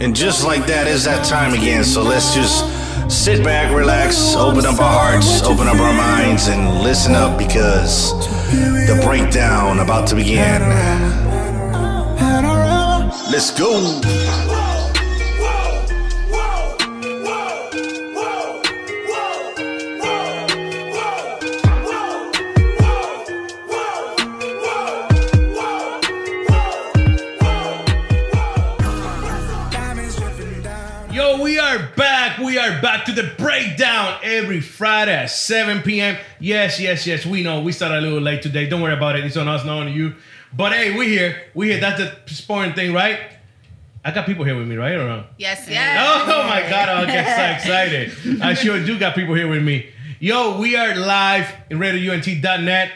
And just like that, it's that time again. So let's just sit back, relax, open up our hearts, open up our minds, and listen up because the breakdown about to begin. Let's go. Back. We are back to the breakdown every Friday at 7 p.m. Yes, yes, yes. We know we started a little late today. Don't worry about it. It's on us, not on you. But hey, we here. We here. That's the important thing, right? I got people here with me, right or no? Yes, yes. Oh, oh my god, I get so excited. I sure do got people here with me. Yo, we are live in RadioUNT.net.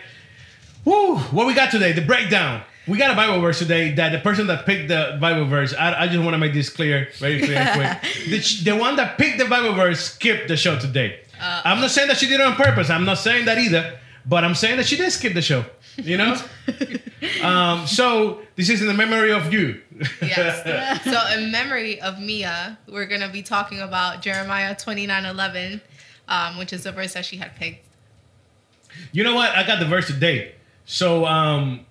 Woo! What we got today? The breakdown. We got a Bible verse today that the person that picked the Bible verse, I, I just want to make this clear, very clear and quick. The, the one that picked the Bible verse skipped the show today. I'm not saying that she did it on purpose. I'm not saying that either. But I'm saying that she did skip the show. You know? um, so this is in the memory of you. yes. So, in memory of Mia, we're going to be talking about Jeremiah 29 11, um, which is the verse that she had picked. You know what? I got the verse today. So um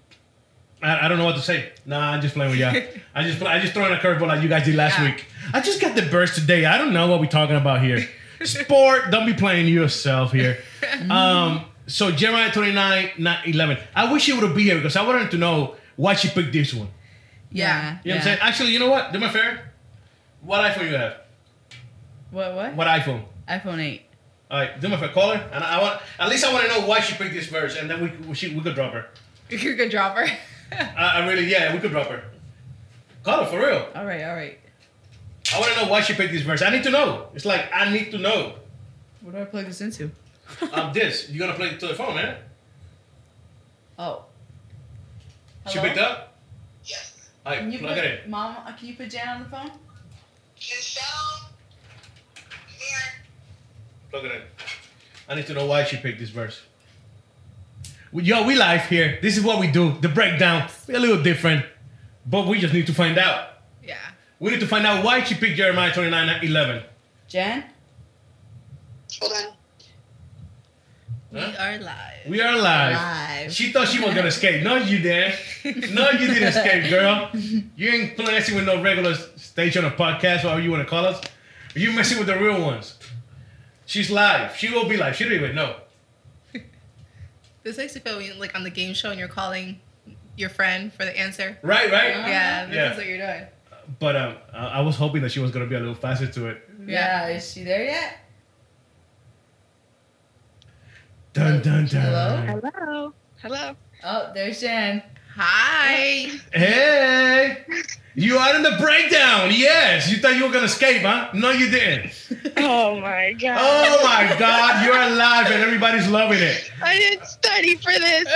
I, I don't know what to say. Nah, I'm just playing with y'all. I just I just throwing a curveball like you guys did last Yeah. week. I just got the burst today. I don't know what we're talking about here. Sport, don't be playing yourself here. Um so Jeremiah 29, not 11. I wish she would have been here because I wanted to know why she picked this one. Yeah. You know what I'm saying? Actually, you know what? Do my fair. What iPhone you have? What? What? What iPhone? iPhone 8. All right, do my fair. Call her, and I want at least I want to know why she picked this verse, and then we we, she, we could drop her. You could drop her. I, I really, yeah, we could drop her. Call her for real. All right, all right. I want to know why she picked this verse. I need to know. It's like I need to know. What do I plug this into? Um, this you gonna play it to the phone, man? Oh. She Hello? picked up. Yes. All Can right, you plug put, it in. Mom, uh, can you put Jan on the phone? Michelle, here. Plug it in. I need to know why she picked this verse. Well, Yo, we live here. This is what we do. The breakdown. A little different, but we just need to find out. yeah. We need to find out why she picked Jeremiah 29 11. Jan? Hold on. We Huh? are live. We are live. Live. She thought she was gonna escape. No, you didn't. No, you didn't escape, girl. You ain't messing with no regular station or podcast, whatever you want to call us. You messing with the real ones. She's live. She will be live. She don't even know. This makes you feel like on the game show and you're calling your friend for the answer. Right, right. Yeah, this Yeah. is what you're doing. But um, I I was hoping that she was gonna be a little faster to it. Yeah. is she there yet? Dun dun dun. Hello? Hello. Hello. Oh, there's Jan. Hi. Hey, you are in the breakdown. Yes, you thought you were gonna escape, huh? No, you didn't. Oh my god. Oh my God, you're alive and everybody's loving it. I didn't study for this.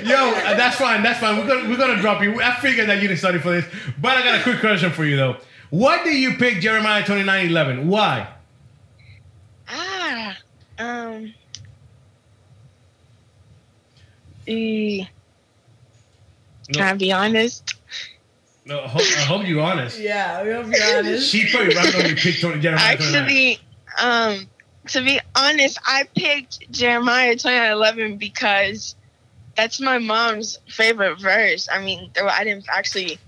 Yo, uh, that's fine. That's fine. We're gonna we're gonna drop you. I figured that you didn't study for this, but I got a quick question for you though. What did you pick Jeremiah twenty nine eleven? Why? ah. Um. E, can I No, be honest? no I, hope, I hope you're honest. Yeah, we'll be honest. She pretty randomly picked Jeremiah twenty nine. Actually, um, to be honest, I picked Jeremiah twenty nine eleven because that's my mom's favorite verse. I mean, I didn't actually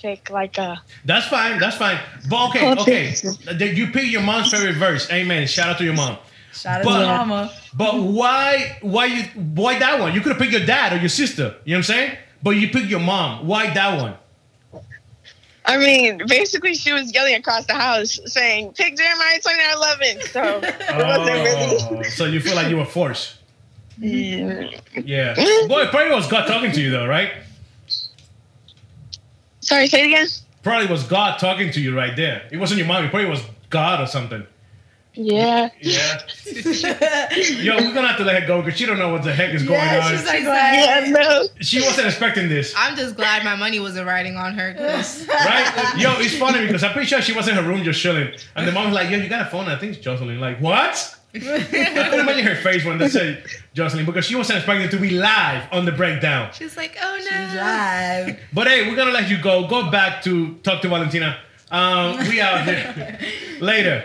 pick like a. That's fine. That's fine. But okay, okay. Did You pick your mom's favorite verse. Amen. Shout out to your mom. Shout out But- to Mama. But why? Why you? Why that one? You could have picked your dad or your sister. You know what I'm saying? But you picked your mom. Why that one? I mean, basically, she was yelling across the house saying, "Pick Jeremiah twenty nine eleven. So it wasn't really. Oh, so you feel like you were forced. Mm. Yeah. Boy, it probably was God talking to you though, right? Sorry, say it again. Probably was God talking to you right there. It wasn't your mom. It probably was God or something. Yeah. Yeah. Yo, we're gonna have to let her go because she don't know what the heck is going Yeah, on. she's like, Yeah. No. she wasn't expecting this, I'm just glad my money wasn't riding on her. 'cause- right? Yo, it's funny because I'm pretty sure she was in her room just chilling, and the mom's like, "Yo, you got a phone? I think it's Jocelyn." Like, what? I couldn't imagine her face when they said Jocelyn because she wasn't expecting to be live on the breakdown. She's like, oh no. She's live. But hey, we're gonna let you go. Go back to talk to Valentina. Um, we out here later.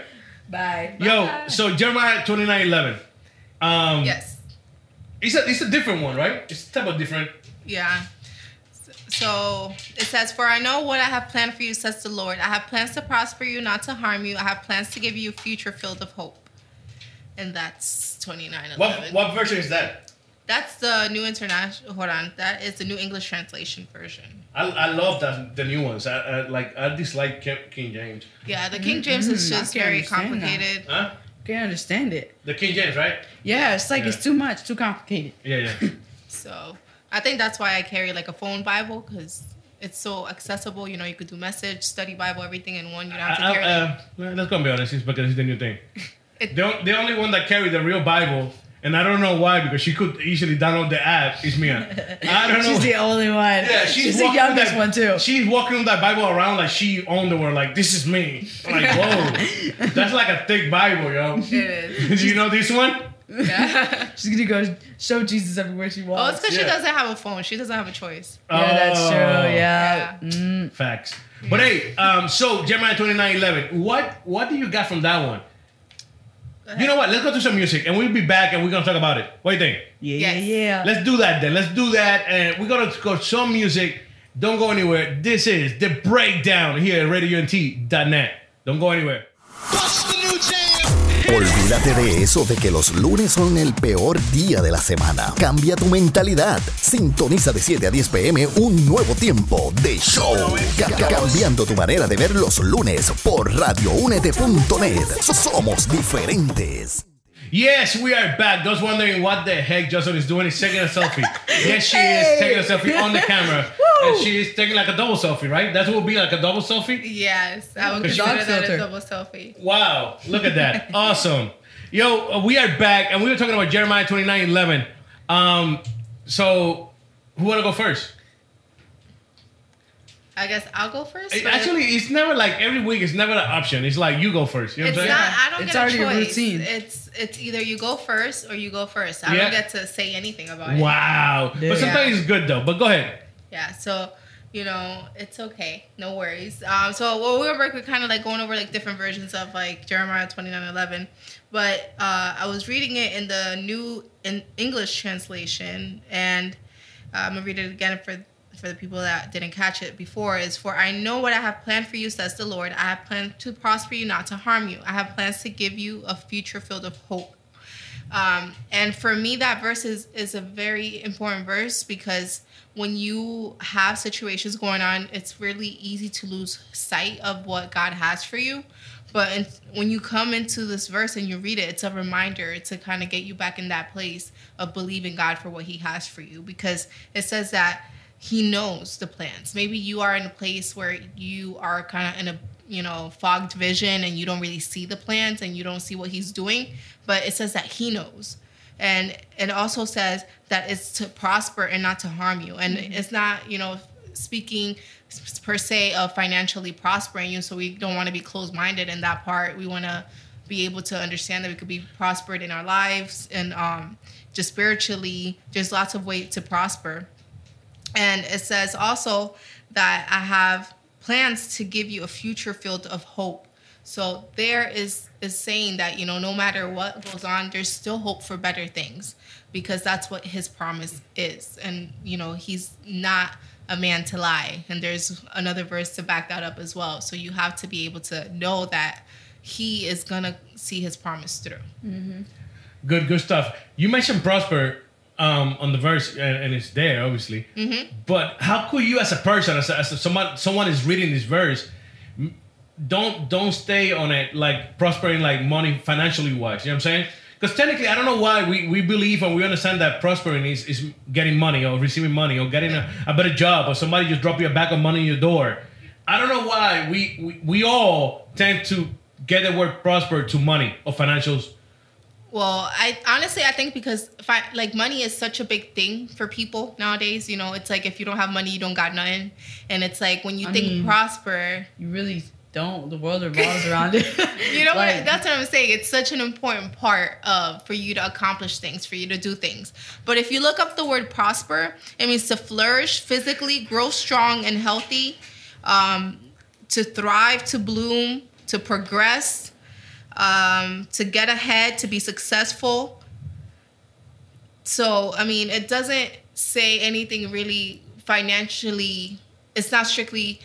Bye. Yo, so Jeremiah twenty nine eleven. Um, Yes. It's a it's a different one, right? It's a type of different. Yeah. So it says, For I know what I have planned for you, says the Lord. I have plans to prosper you, not to harm you. I have plans to give you a future filled of hope. And that's 2911. What what version is that? That's the new international. Hold on. That is the new English translation version. I, I love that the new ones. I, I like I dislike King King James. Yeah, the King James is Mm, I just very understand that. complicated. Huh? Can't understand it. The King James, right? Yeah, it's like Yeah. it's too much, too complicated. Yeah, yeah. So I think that's why I carry like a phone Bible because it's so accessible. You know, you could do message, study Bible, everything in one. You don't have to I- I- carry. uh, well, let's go and be honest. It's because it's the new thing. It- The, the only one that carried the real Bible, and I don't know why, because she could easily download the app, It's Mia. I don't know. She's the only one. Yeah, she's, the youngest that- one too. She's walking with that Bible around like she owned the world. Like this is me. Like whoa, that's like a thick Bible, yo. it is. Do you know this one? Yeah. She's gonna go show Jesus everywhere she walks. Oh, it's walks. because she doesn't have a phone. She doesn't have a choice. yeah, that's Oh, true. Yeah. Yeah. Mm. Facts. But hey, um, so Jeremiah twenty nine eleven. What what do you got from that one? Go You know what? Let's go to some music, and we'll be back, and we're gonna talk about it. What do you think? Yeah, Yes. yeah, yeah. Let's do that then. Let's do that, and we're gonna go some music. Don't go anywhere. This is the breakdown here at RadioUNT.net. Don't go anywhere. Olvídate de eso de que los lunes son el peor día de la semana. Cambia tu mentalidad. Sintoniza de 7 a 10 pm un nuevo tiempo de show. Ca- ca- cambiando tu manera de ver los lunes por radioúnete.net. Somos diferentes. Yes, we are back. Those wondering what the heck Jocelyn is doing is taking a selfie. yes, she is taking a selfie on the camera. and she is taking like a double selfie, right? That will be like a double selfie? Yes, I would consider that a double selfie. Wow, look at that. awesome. Yo, uh, we are back and we were talking about Jeremiah 29 11. Um, so, who want to go first? I guess I'll go first. It- Actually, it's never like every week, it's never an option. It's like you go first. You know it's what I'm not. saying? I don't It's get a already a choice. routine. It's it's either you go first or you go first. I Yeah. don't get to say anything about it. Wow. Yeah. But sometimes it's good though. But go ahead. Yeah, so you know, it's okay. No worries. Um, so what we were working, kind of like going over like different versions of like Jeremiah twenty nine eleven, but uh, I was reading it in the new in English translation, and uh, I'm gonna read it again for for the people that didn't catch it before. Is for I know what I have planned for you, says the Lord. I have planned to prosper you, not to harm you. I have plans to give you a future filled of hope. Um, and for me, that verse is, is a very important verse because when you have situations going on, it's really easy to lose sight of what God has for you. But in, when you come into this verse and you read it, it's a reminder to kind of get you back in that place of believing God for what He has for you because it says that He knows the plans. Maybe you are in a place where you are kind of in a you know fogged vision and you don't really see the plans and you don't see what He's doing, but it says that He knows and it also says that it's to prosper and not to harm you. And it's not you know speaking per se of financially prospering you so we don't want to be closed-minded in that part. We want to be able to understand that we could be prospered in our lives and um, just spiritually there's lots of ways to prosper. And it says also that I have plans to give you a future filled of hope. So there is is saying that you know no matter what goes on, there's still hope for better things because that's what his promise is. And you know he's not a man to lie. And there's another verse to back that up as well. So you have to be able to know that he is gonna see his promise through. Good, good stuff. You mentioned prosper um, on the verse, and, and it's there, obviously. But how could you, as a person, as, a, as a, someone, someone is reading this verse, don't don't stay on it like prospering, like money financially wise. You know what I'm saying? Because technically, I don't know why we, we believe and we understand that prospering is, is getting money or receiving money or getting a, a better job or somebody just drop you a bag of money in your door. I don't know why we, we, we all tend to get the word prosper to money or financials. Well, I honestly I think because if I like money is such a big thing for people nowadays. You know, it's like if you don't have money, you don't got nothing, and it's like when you I think mean- prosper, You really don't. The world revolves around it. You know Like, what? That's what I'm saying. It's such an important part of for you to accomplish things, for you to do things. But if you look up the word prosper, it means to flourish physically, grow strong and healthy, um, to thrive, to bloom, to progress, um, to get ahead, to be successful. So, I mean, it doesn't say anything really financially, it's not strictly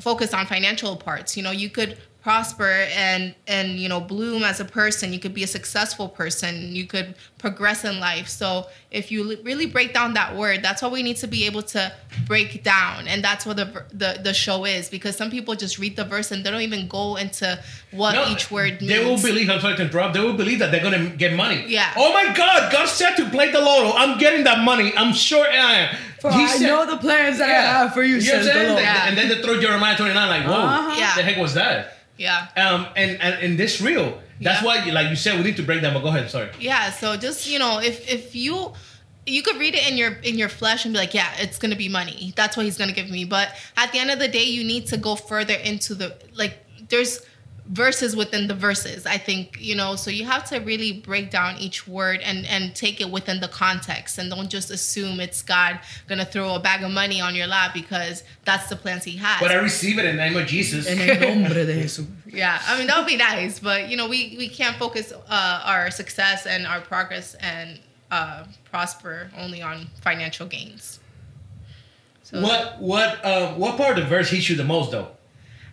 focused on financial parts. You know, you could prosper and and you know bloom as a person. You could be a successful person. You could progress in life. So if you really break down that word that's what we need to be able to break down and that's what the the, the show is because some people just read the verse and they don't even go into what No, each word means They will believe. I'm sorry to interrupt. They will believe that they're gonna get money. Yeah. Oh my God! God said to play the lotto. I'm getting that money. I'm sure I am. For He I said- know the plans that I have for you, You know what I'm says the saying? Lord. Yeah. And then they throw Jeremiah 29 like, whoa, Uh-huh. Yeah. the heck was that? yeah Um, and and, and this real. That's Yeah. why, like you said, we need to break down. But go ahead. Sorry. yeah so just you know if if you you could read it in your in your flesh and be like yeah it's gonna be money that's what he's gonna give me but at the end of the day you need to go further into the like there's verses within the verses i think you know so you have to really break down each word and and take it within the context and don't just assume it's god gonna throw a bag of money on your lap because that's the plans he has But I receive it in the name of Jesus. En el nombre de Jesús. yeah, I mean that would be nice, but you know we we can't focus uh, our success and our progress and uh, prosper only on financial gains. So What what uh, what part of the verse hits you the most though?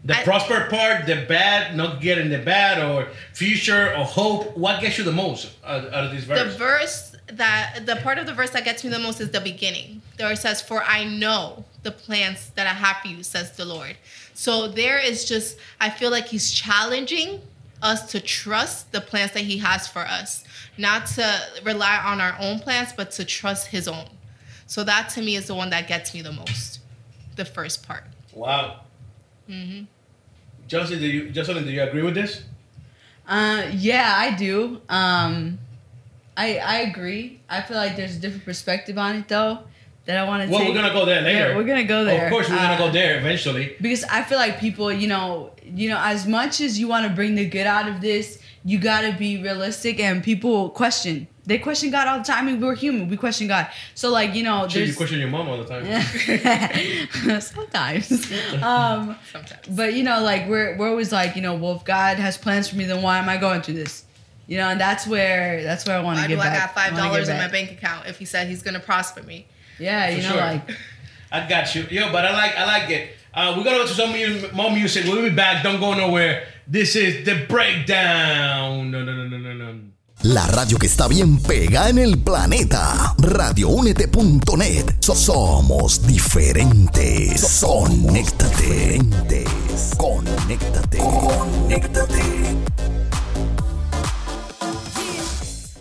The I- prosper part, the bad, not getting the bad, or future or hope. What gets you the most out, out of this the verse? verse that the part of the verse that gets me the most is the beginning. There it says, "For I know the plans that I have for you," says the Lord. So there is just I feel like He's challenging us to trust the plans that He has for us, not to rely on our own plans, but to trust His own. So that to me is the one that gets me the most. The first part. wow. Mm-hmm. Jocelyn, do you Jocelyn, do you agree with this? Uh, yeah, I do. Um, I I agree. I feel like there's a different perspective on it though that I want to Well, take. we're gonna go there later. Yeah, we're gonna go there. Of course, we're gonna Uh, go there eventually. because I feel like people, you know, you know, as much as you want to bring the good out of this, you gotta be realistic. And people question. They question God all the time. I mean, we're human. We question God. So like, you know, Shit, you question your mom all the time. sometimes. um, Sometimes. but you know, like we're we're always like, you know, well, if God has plans for me, then why am I going through this? You know, and that's where that's where I want to Why get do I back. got five wanna get dollars in my bank account if he said he's gonna prosper me? Yeah, you know, sure. like I got you, yo. But I like, I like it. Uh, we're gonna go to some mu- more music. We'll be back. Don't go nowhere. This is the breakdown. No, no, no, no, no, no. La radio que está bien pega en el planeta. Radioúnete.net. So- somos diferentes. Conéctate. Diferentes. Conéctate. Conéctate.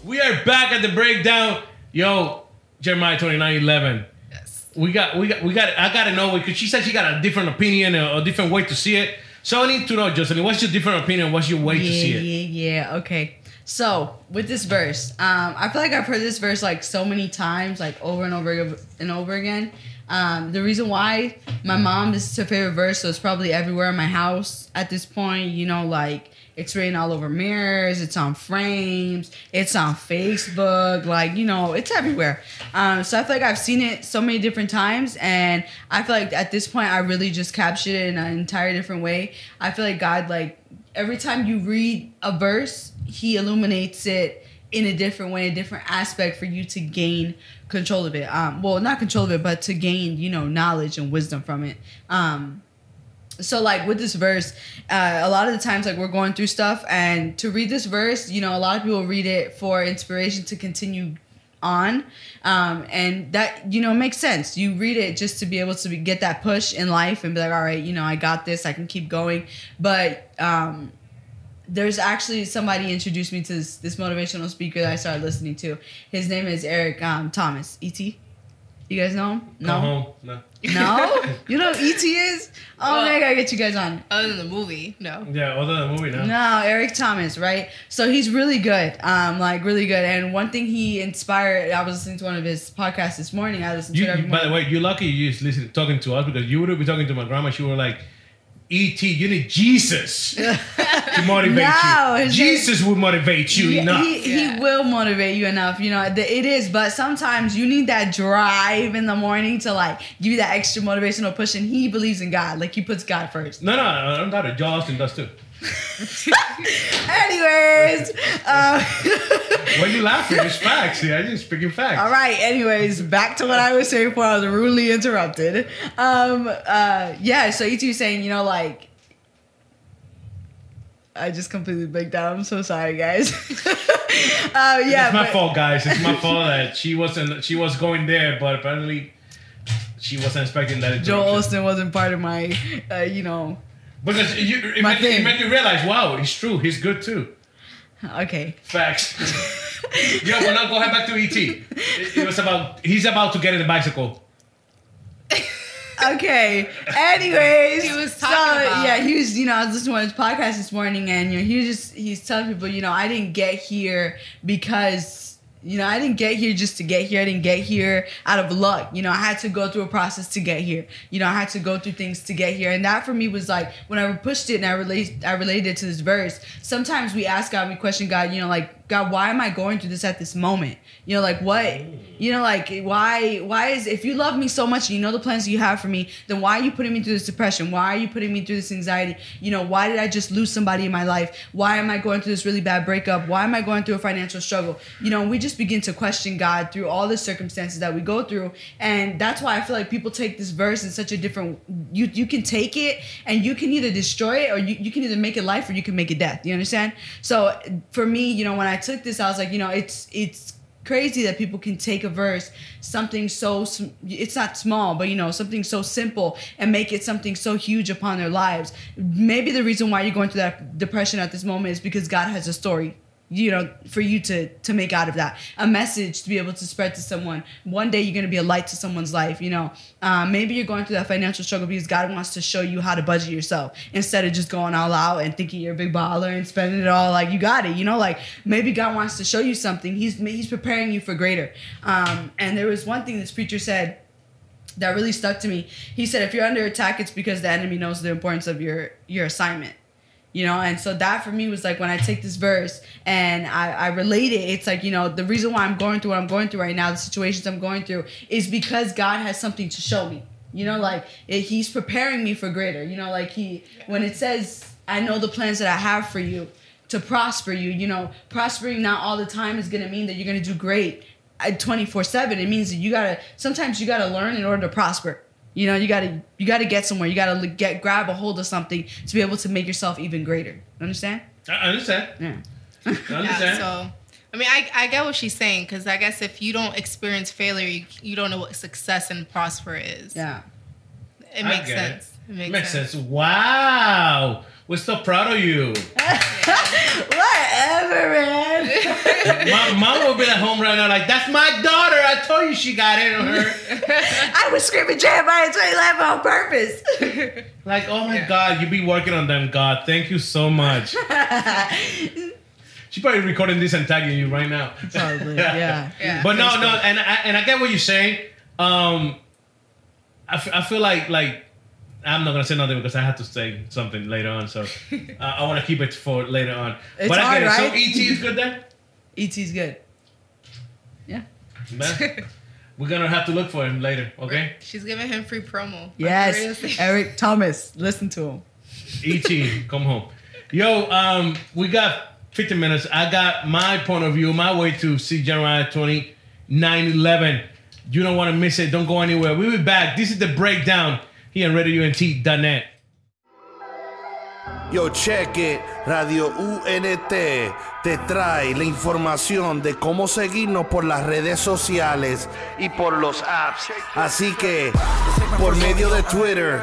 We are back at the breakdown. Yo, Jeremiah twenty nine eleven. Yes. We got, we got, we got. I gotta know because she said she got a different opinion, a, a different way to see it. So I need to know, Jocelyn, what's your different opinion? What's your way yeah, to see it? yeah, yeah. Okay. So with this verse, um, I feel like I've heard this verse like so many times, like over and over and over again. Um, the reason why my mom this is her favorite verse, so it's probably everywhere in my house at this point. You know, like it's written all over mirrors, it's on frames, it's on Facebook, like you know, it's everywhere. Um, so I feel like I've seen it so many different times, and I feel like at this point I really just captured it in an entire different way. I feel like God, like every time you read a verse, He illuminates it in a different way, a different aspect for you to gain control of it. Um, well, not control of it, but to gain, you know, knowledge and wisdom from it. Um, so like with this verse uh, a lot of the times like we're going through stuff and to read this verse you know a lot of people read it for inspiration to continue on um, and that you know makes sense. You read it just to be able to be, get that push in life and be like all right you know i got this i can keep going. But um, there's actually somebody introduced me to this, this motivational speaker that i started listening to. His name is eric um, thomas. Et you guys know him home. No. no you know who et is oh Well- man i gotta get you guys on Other than the movie, no. Yeah, other than the movie, no. no, Eric Thomas, right? So he's really good, um, like really good. And one thing he inspired, I was listening to one of his podcasts this morning. I listened You, to it every you- by the way, you're lucky you just listening talking to us because you would be talking to my grandma. She were like, ET, you need Jesus to motivate No, you. his Jesus will motivate you Yeah, enough. He, he will motivate you enough. You know, the- it is, but sometimes you need that drive in the morning to like give you that extra motivational push. And he believes in God, like he puts God first. no, no, I'm not a it. Joe Osteen does too. Anyways, um, Why you laughing? It's facts. Yeah, I'm just speaking facts. all right. Anyways, back to what I was saying before I was rudely interrupted. Um, uh, yeah. So ET saying, you know, like. I just completely blanked out. I'm so sorry, guys. uh, yeah, it's my but- fault, guys. It's my fault that she wasn't. She was going there, but apparently she wasn't expecting that. Joel. Osteen wasn't part of my, uh, you know. Because you, it, My make, it thing. make you realize, wow, it's true. He's good too. Okay. Facts. yeah, but now go ahead back to ET. It, it was about he's about to get in the bicycle. Okay. Anyways, He was so, talking about- yeah, he was. You know, I was listening to his podcast this morning, and you know, he was just he's telling people, you know, I didn't get here because. You know, I didn't get here just to get here. I didn't get here out of luck. You know, I had to go through a process to get here. You know, I had to go through things to get here. And that for me was like when I pushed it and I relate I related it to this verse. Sometimes we ask God, we question God, you know, like, God, why am I going through this at this moment? You know, like what you know, like why why is if you love me so much and you know the plans you have for me, then why are you putting me through this depression? Why are you putting me through this anxiety? You know, why did I just lose somebody in my life? Why am I going through this really bad breakup? Why am I going through a financial struggle? You know, we just begin to question God through all the circumstances that we go through. And that's why I feel like people take this verse in such a different you you can take it and you can either destroy it or you, you can either make it life or you can make it death. You understand? So for me, you know, when I took this, I was like, you know, it's it's crazy that people can take a verse something so it's not small but you know something so simple and make it something so huge upon their lives. Maybe the reason why you're going through that depression at this moment is because god has a story you know for you to to make out of that. A message to be able to spread to someone. One day you're going to be a light to someone's life you know. Um, maybe you're going through that financial struggle because god wants to show you how to budget yourself instead of just going all out and thinking you're a big baller and spending it all like you got it you know like maybe god wants to show you something. He's he's preparing you for greater. Um, and there was one thing this preacher said that really stuck to me. He said if you're under attack it's because the enemy knows the importance of your your assignment you know? And so that for me was like when i take this verse and i i relate it it's like you know the reason why i'm going through what i'm going through right now the situations i'm going through is because god has something to show me. You know like it, he's preparing me for greater. You know like he when it says i know the plans that i have for you to prosper you you know prospering not all the time is going to mean that you're going to do great at 24 7 it means that you gotta sometimes you gotta learn in order to prosper you know you gotta you gotta get somewhere you gotta get grab a hold of something to be able to make yourself even greater understand I understand. yeah I understand. Yeah, so I mean, I, I get what she's saying because I guess if you don't experience failure, you, you don't know what success and prosper is. yeah It makes get it. sense. It makes, Makes sense. sense. Wow. We're so proud of you. whatever man mom, mom will be at home right now, like, that's my daughter. I told you she got it on her. i was screaming jeremiah 2011 on purpose Like, oh my Yeah. God, you be working on them, God. Thank you so much. She's probably recording this and tagging you right now. Probably, yeah. Yeah. But no, no, and I, and I get what you're saying. Um, I, f- I feel like like I'm not gonna say nothing because I have to say something later on. So uh, I want to keep it for later on. It's but I hard, get it. right? So ET is good then. et's good yeah Man, we're gonna have to look for him later. Okay. She's giving him free promo. on the radio yes eric thomas listen to him ET, come home. Yo, um, we got 15 minutes. I got my point of view, my way to see Jeremiah 20, 9 11. You don't want to miss it. Don't go anywhere. We'll be back. This is the breakdown here on RadioUNT.net. Yo, it. Radio UNT te trae la información de cómo seguirnos por las redes sociales y por los apps. Así que, por medio de Twitter,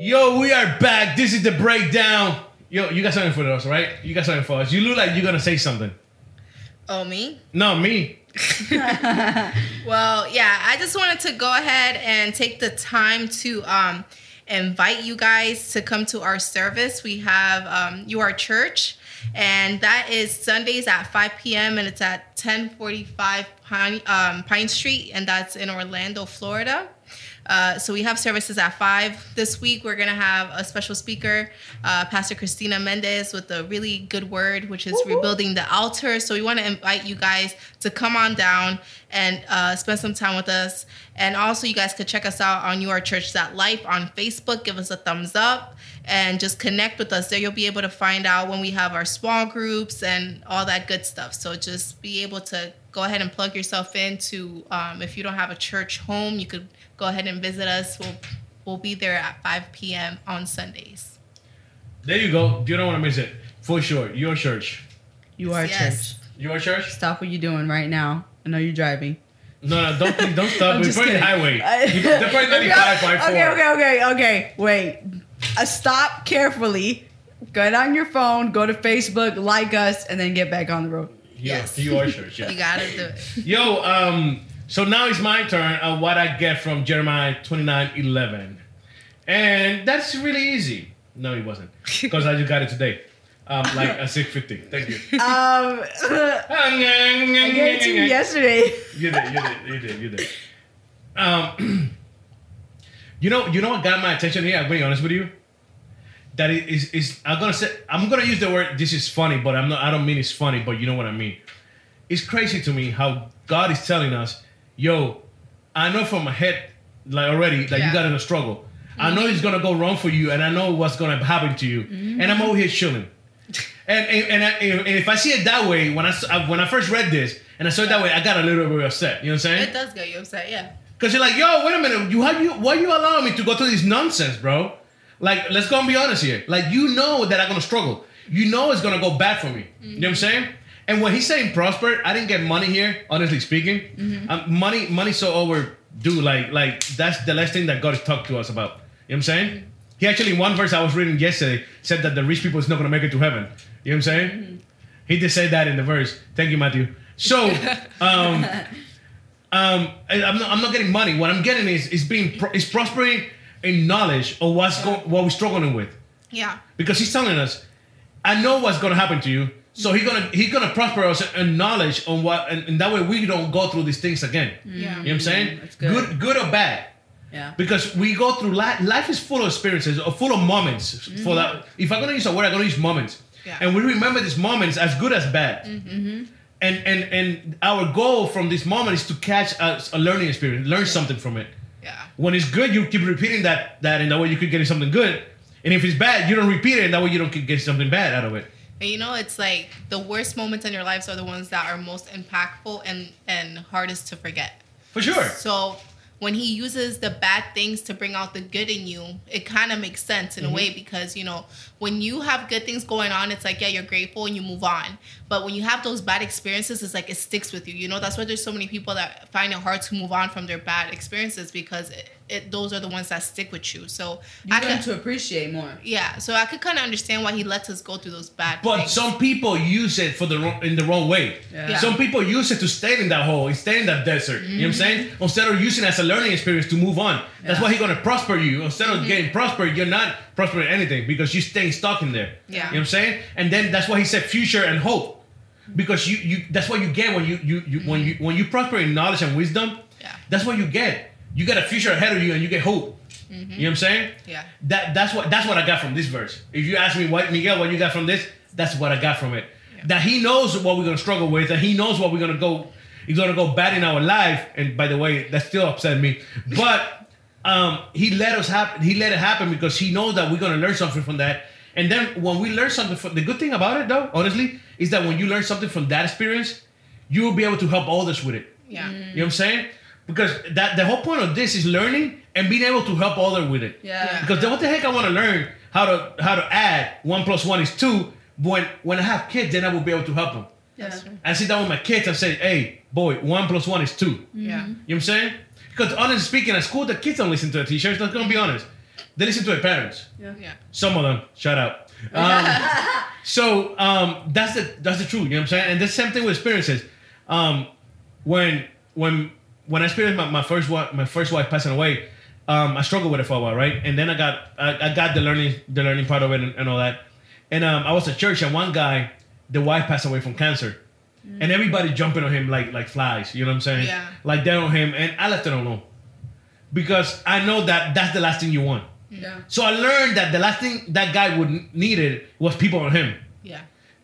Yo, we are back. This is the breakdown. Yo, you got something for us, right? You got something for us. You look like you're gonna say something. Oh, me? No, me. Well, yeah, I just wanted to go ahead and take the time to um, invite you guys to come to our service. We have um, You Are Church, and that is Sundays at 5 p.m. and it's at 1045 Pine, um, Pine Street, and that's in Orlando, Florida. Uh, so we have services at five this week. We're gonna have a special speaker, uh, Pastor Christina Mendez, with a really good word, which is rebuilding the altar. So we want to invite you guys to come on down and uh, spend some time with us. And also, you guys could check us out on yourchurch.life on Facebook. Give us a thumbs up and just connect with us. There, you'll be able to find out when we have our small groups and all that good stuff. So just be able to go ahead and plug yourself into. Um, if you don't have a church home, you could go ahead and visit us. We'll we'll be there at 5 p.m. on Sundays. There you go. You don't want to miss it. For sure. Your church. You are Yes. church. Your church? Stop what you're doing right now. I know you're driving. No, no, don't please, don't stop. We're just probably the highway. I- You- They're probably 95, 54. Okay, okay, okay, okay. Wait. Uh, stop carefully. Get on your phone, go to Facebook, like us, and then get back on the road. Yeah, Yes. Your church, yeah. You gotta do it. Yo, um, so now it's my turn of what I get from Jeremiah 29 11. And that's really easy. No, it wasn't. Because I just got it today. Um, like a 650. Thank you. Um, I gave it to you yesterday. You did, you did, you did, you did. Um, you know, you know what got my attention here? I'm being honest with you. That it is is I'm gonna say I'm gonna use the word this is funny, but I'm not I don't mean it's funny, but you know what I mean. It's crazy to me how God is telling us, yo, I know from my head like already that Yeah. you got in a struggle. I know it's gonna go wrong for you, and I know what's gonna happen to you, and I'm over here chilling. And and, and, I, if I see it that way, when I when I first read this and I saw it that way, I got a little bit upset. You know what I'm saying? It does get you upset, yeah. Because you're like, yo, wait a minute, you how you why you allowing me to go through this nonsense, bro? Like, let's go and be honest here. Like, you know that I'm gonna struggle. You know it's gonna go bad for me. You know what I'm saying? And when he's saying prosper, I didn't get money here, honestly speaking. Um, money, money so overdue. Like, like that's the last thing that God has talked to us about. You know what I'm saying? He actually, in one verse I was reading yesterday, said that the rich people is not gonna make it to heaven. You know what I'm saying? He did say that in the verse. Thank you, Matthew. So, um, um, I- I'm not, I'm not getting money. What I'm getting is is being pro- is prospering in knowledge of what's go, what we're struggling with. Yeah. Because he's telling us, I know what's gonna happen to you. So he's gonna he's gonna prosper us in knowledge on what, and, and that way we don't go through these things again. Yeah. You know what I'm saying? That's good. good, or bad. Yeah. Because we go through life. Life is full of experiences, or full of moments. For mm-hmm. that, if I'm gonna use a word, I'm gonna use moments. Yeah. And we remember these moments as good as bad. Mm-hmm. And and and our goal from this moment is to catch a, a learning experience, learn something from it. Yeah. When it's good, you keep repeating that that, and that way you could get something good. And if it's bad, you don't repeat it, and that way you don't get something bad out of it. And you know, it's like the worst moments in your lives are the ones that are most impactful and and hardest to forget. For sure. So when he uses the bad things to bring out the good in you, it kind of makes sense in a mm-hmm. way because you know when you have good things going on, it's like yeah, you're grateful and you move on. But when you have those bad experiences, it's like it sticks with you. You know, that's why there's so many people that find it hard to move on from their bad experiences because it, it those are the ones that stick with you. So You I learn could, to appreciate more. yeah, so I could kind of understand why he lets us go through those bad. But things. some people use it for the wrong, in the wrong way. Yeah. Yeah. Some people use it to stay in that hole, stay in that desert. You know what I'm saying? Mm-hmm. Instead of using it as a learning experience to move on. That's Yeah. why he's gonna prosper you. Instead of mm-hmm. getting prospered, you're not prospering anything because you're staying stuck in there. Yeah. You know what I'm saying? And then that's why he said future and hope. Because you you that's what you get when you you, you when you when you prosper in knowledge and wisdom, Yeah. that's what you get. You got a future ahead of you and you get hope. You know what I'm saying? Yeah. That that's what that's what I got from this verse. If you ask me what Miguel, what you got from this, that's what I got from it. That he knows what we're gonna struggle with, and he knows what we're gonna go, he's gonna go bad in our life. And by the way, that still upset me. But um, he let us happen. He let it happen because he knows that we're gonna learn something from that. And then when we learn something from the good thing about it, though, honestly, is that when you learn something from that experience, you will be able to help others with it. Yeah. Mm-hmm. You know what I'm saying? Because that the whole point of this is learning and being able to help others with it. Yeah. Because then what the heck I want to learn how to how to add one plus one is two. When when I have kids, then I will be able to help them. That's true. I sit down with my kids and say, "Hey, boy, one plus one is two. Mm-hmm. Yeah. You know what I'm saying? Because honestly speaking, at school, the kids don't listen to the teachers. Let's gonna be honest. They listen to their parents. Yeah. yeah. Some of them. Shout out. Um, so um, that's the that's the truth. You know what I'm saying? And the same thing with experiences. Um, when when when I experienced my, my first wife, my first wife passing away, um, I struggled with it for a while, right? And then I got I, I got the learning the learning part of it and, and all that. And um, I was at church and one guy, the wife passed away from cancer. And everybody jumping on him like like flies, you know what I'm saying? Yeah. Like down on him, and I left it alone because I know that that's the last thing you want. Yeah. So I learned that the last thing that guy would needed was people on him Yeah.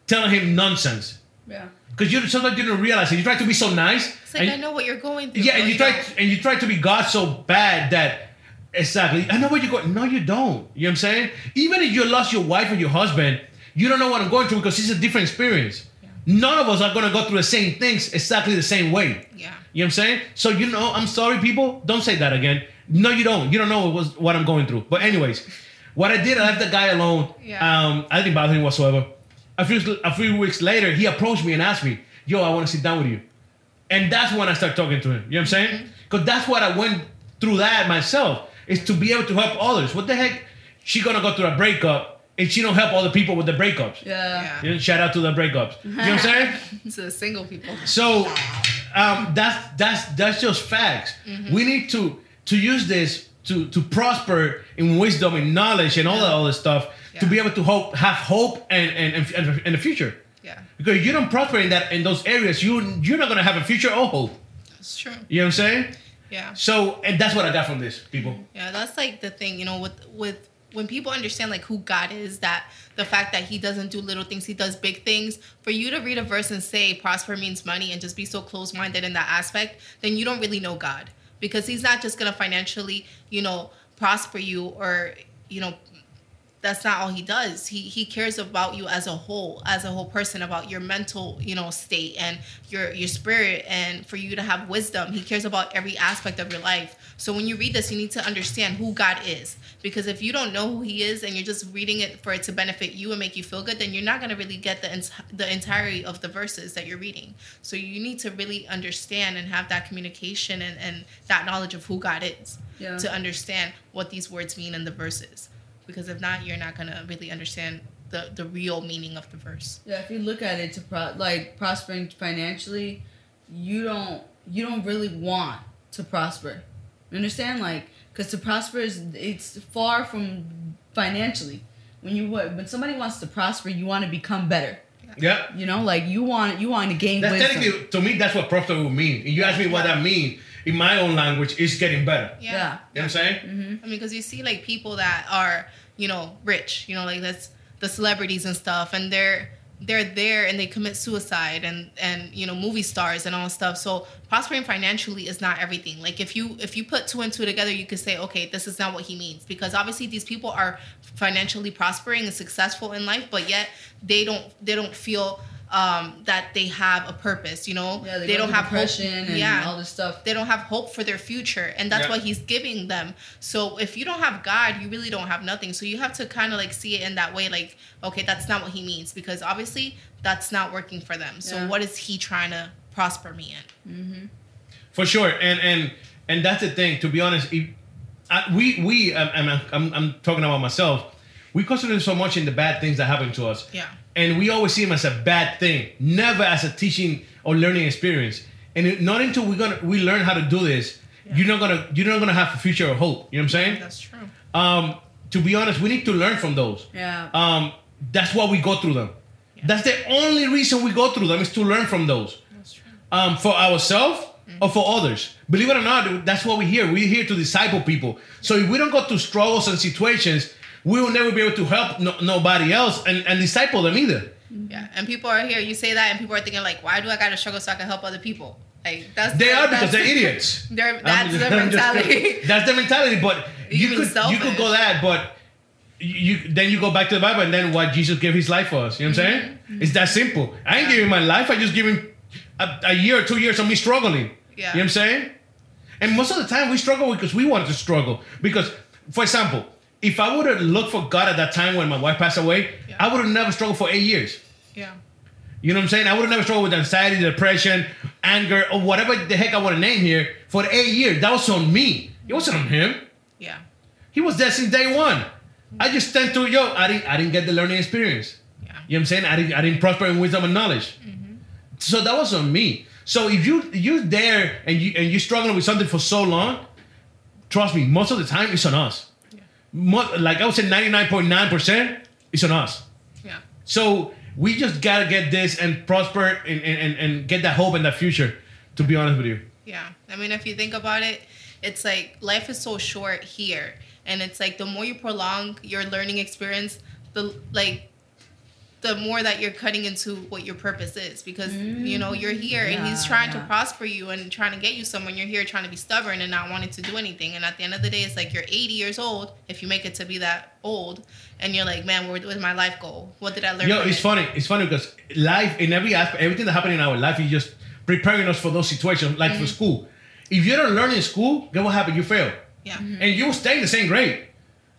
telling him nonsense. Yeah. Because you sometimes you don't realize it. You try to be so nice. It's like I know what you're going through. yeah, and you try don't. and you try to be God so bad that exactly. I know where you're going. No, you don't. You know what I'm saying? Even if you lost your wife or your husband, you don't know what I'm going through because it's a different experience. None of us are gonna go through the same things exactly the same way. Yeah. You know what I'm saying? So you know, I'm sorry, people. Don't say that again. No, you don't. You don't know what was what I'm going through. But anyways, what I did, I left the guy alone. Yeah. Um, I didn't bother him whatsoever. A few a few weeks later, he approached me and asked me, "Yo, I want to sit down with you." And that's when I started talking to him. You know what I'm saying? Because that's what I went through that myself is to be able to help others. What the heck? She gonna go through a breakup and she don't help other people with the breakups. Yeah. Yeah. Shout out to the breakups. You know what I'm saying? To single people. So um, that's that's that's just facts. We need to to use this to to prosper in wisdom and knowledge and all that other stuff to be able to hope have hope and and and, and in the future. Yeah. Because you don't prosper in that in those areas, you you're not gonna have a future or hope. That's true. You know what I'm saying? Yeah. So and that's what I got from this, people. Yeah, that's like the thing, you know, with with when people understand like who God is, that the fact that He doesn't do little things, He does big things. For you to read a verse and say prosper means money and just be so close minded in that aspect, then you don't really know God because He's not just gonna financially, you know, prosper you or you know that's not all he does. He he cares about you as a whole, as a whole person, about your mental, you know, state and your your spirit, and for you to have wisdom. He cares about every aspect of your life. So when you read this, you need to understand who God is, because if you don't know who He is and you're just reading it for it to benefit you and make you feel good, then you're not gonna really get the ent- the entirety of the verses that you're reading. So you need to really understand and have that communication and and that knowledge of who God is Yeah. to understand what these words mean in the verses because if not you're not going to really understand the the real meaning of the verse Yeah, if you look at it to pro- like prospering financially, you don't you don't really want to prosper. You understand? Like, because to prosper is it's far from financially. When you when somebody wants to prosper, you want to become better. Yeah. You know, like you want you want to gain That's wisdom. technically to me that's what prosper would mean. And you ask me what that means in my own language, it's getting better. Yeah. You know what I'm saying? Mm-hmm. i mean because you see like people that are you know rich you know like that's the celebrities and stuff and they're they're there and they commit suicide and and you know movie stars and all stuff so prospering financially is not everything like if you if you put two and two together you could say okay this is not what he means because obviously these people are financially prospering and successful in life but yet they don't they don't feel um that they have a purpose you know Yeah, they, they don't through have hope. depression and yeah all this stuff. they don't have hope for their future and that's Yeah. why he's giving them so if you don't have god you really don't have nothing so you have to kind of like see it in that way like okay that's not what he means because obviously that's not working for them so Yeah. what is he trying to prosper me in For sure, and and and that's the thing. To be honest, if, I, we we um, I'm, I'm I'm talking about myself. We concentrate so much in the bad things that happen to us, yeah and we always see them as a bad thing, never as a teaching or learning experience. And not until we're gonna we learn how to do this, you're not gonna you're not gonna have a future or hope. You know what I'm saying? that's true Um, to be honest, we need to learn from those. Yeah. Um, that's why we go through them. Yeah. That's the only reason we go through them is to learn from those. that's true Um, for ourselves or for others. Believe it or not, that's what we're here. We're here to disciple people. So if we don't go through struggles and situations, we will never be able to help no, nobody else and, and disciple them either. yeah and people are here you say that and people are thinking like why do i gotta struggle so i can help other people Like that's They are because they're idiots. They're, that's just- their I'm just- mentality. that's their mentality. But you could you could go that, but you then you go back to the Bible and then what Jesus gave His life for us. You know what I'm saying? Mm-hmm. It's that simple. I ain't giving my life. I just give him a, a year or two years of me struggling. Yeah. You know what I'm saying? And most of the time we struggle because we wanted to struggle. Because, for example, if I would have looked for God at that time when my wife passed away, Yeah. I would have never struggled for eight years. yeah. You know what I'm saying? I would have never struggled with anxiety, depression, anger, or whatever the heck I want to name here for eight years. That was on me. It wasn't on him. Yeah. He was there since day one. I just tend to, yo. I didn't I didn't get the learning experience. Yeah. You know what I'm saying? I didn't I didn't prosper in wisdom and knowledge. Mm-hmm. So that was on me. So if you you're there and you and you're struggling with something for so long, trust me, most of the time it's on us. Like I would say 99.9% it's on us. Yeah. So we just gotta get this and prosper and, and, and, and get that hope and that future, to be honest with you. Yeah. I mean, if you think about it, it's like life is so short here. And it's like the more you prolong your learning experience, the like the more that you're cutting into what your purpose is because you know you're mm. here and he's Yeah, trying to prosper you and trying to get you somewhere and you're here trying to be stubborn and not wanting to do anything and at the end of the day it's like you're 80 years old if you make it to be that old and you're like man what was my life goal what did i learn Yo, from it's it? funny. It's funny because life in every aspect, everything that happened in our life is just preparing us for those situations, like for mm. school. If you don't learn in school, guess what happened? You fail, yeah and you will stay in the same grade.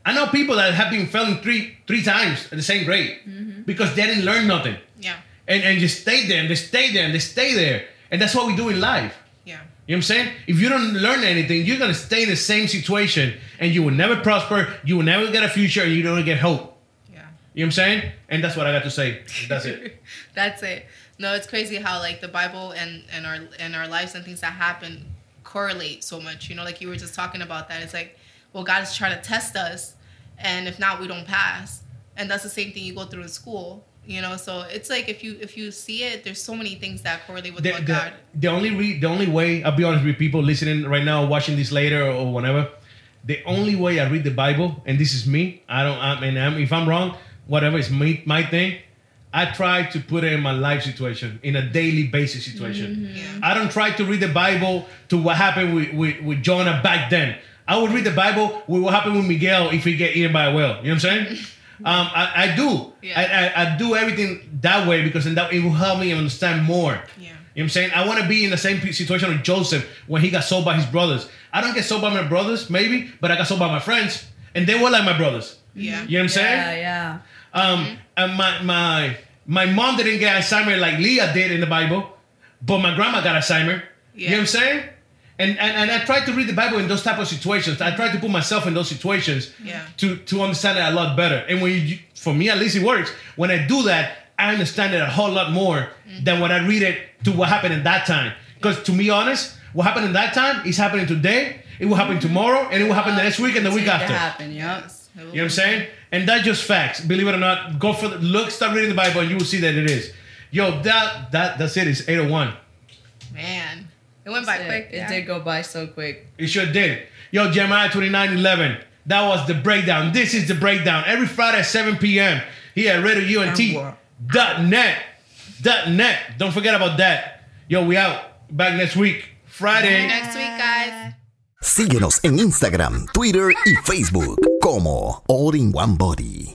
I know people that have been failing three three times at the same grade mm-hmm. because they didn't learn nothing, yeah and and just stay there, and they stay there, and they stay there, and that's what we do in life. yeah You know what I'm saying? If you don't learn anything, you're gonna stay in the same situation, and you will never prosper. You will never get a future, and you don't get hope. yeah You know what I'm saying? And that's what I got to say. That's it. That's it. No, it's crazy how like the Bible and and our and our lives and things that happen correlate so much. You know, like you were just talking about that. It's like, well, God is trying to test us, and if not, we don't pass. And that's the same thing you go through in school. You know, so it's like if you if you see it, there's so many things that correlate with the, what the, God. the only re, the only way I'll be honest with people listening right now, watching this later or whatever. The only way I read the Bible, and this is me. I don't. I mean, I'm, if I'm wrong, whatever is me, my thing. I try to put it in my life situation, in a daily basis situation. Mm-hmm. Yeah. I don't try to read the Bible to what happened with, with, with Jonah back then. I would read the Bible with what happened with Miguel if he get eaten by a whale. You know what I'm saying? um, I, I do. Yeah. I, I, I do everything that way because then that it will help me understand more. Yeah. You know what I'm saying? I want to be in the same situation with Joseph when he got sold by his brothers. I don't get sold by my brothers, maybe, but I got sold by my friends. And they were like my brothers. Yeah. You know what I'm saying? Yeah, yeah. Um, and my my my mom didn't get Alzheimer like Leah did in the Bible, but my grandma got Alzheimer. You know what I'm saying? And, and and I try to read the Bible in those type of situations. I try to put myself in those situations Yeah. to to understand it a lot better. And when you, for me at least it works. When I do that, I understand it a whole lot more mm. than when I read it to what happened in that time. Because to be honest, what happened in that time is happening today. It will happen mm-hmm. tomorrow, and it will happen the next week and the week after. to happen. Yes. You know what I'm saying? And that's just facts. Believe it or not, go for the look, start reading the Bible, and you will see that it is. Yo, that that that's it. It's 801. Man, it went by It, quick. it yeah. did go by so quick. It sure did. Yo, Jeremiah 29 11. That was the breakdown. This is the breakdown. Every Friday at 7 p.m. here at RadioUNT.net. Dot net. Don't forget about that. Yo, we out. Back next week. Friday. Next week, guys. Síguenos en Instagram, Twitter y Facebook como All in One Body.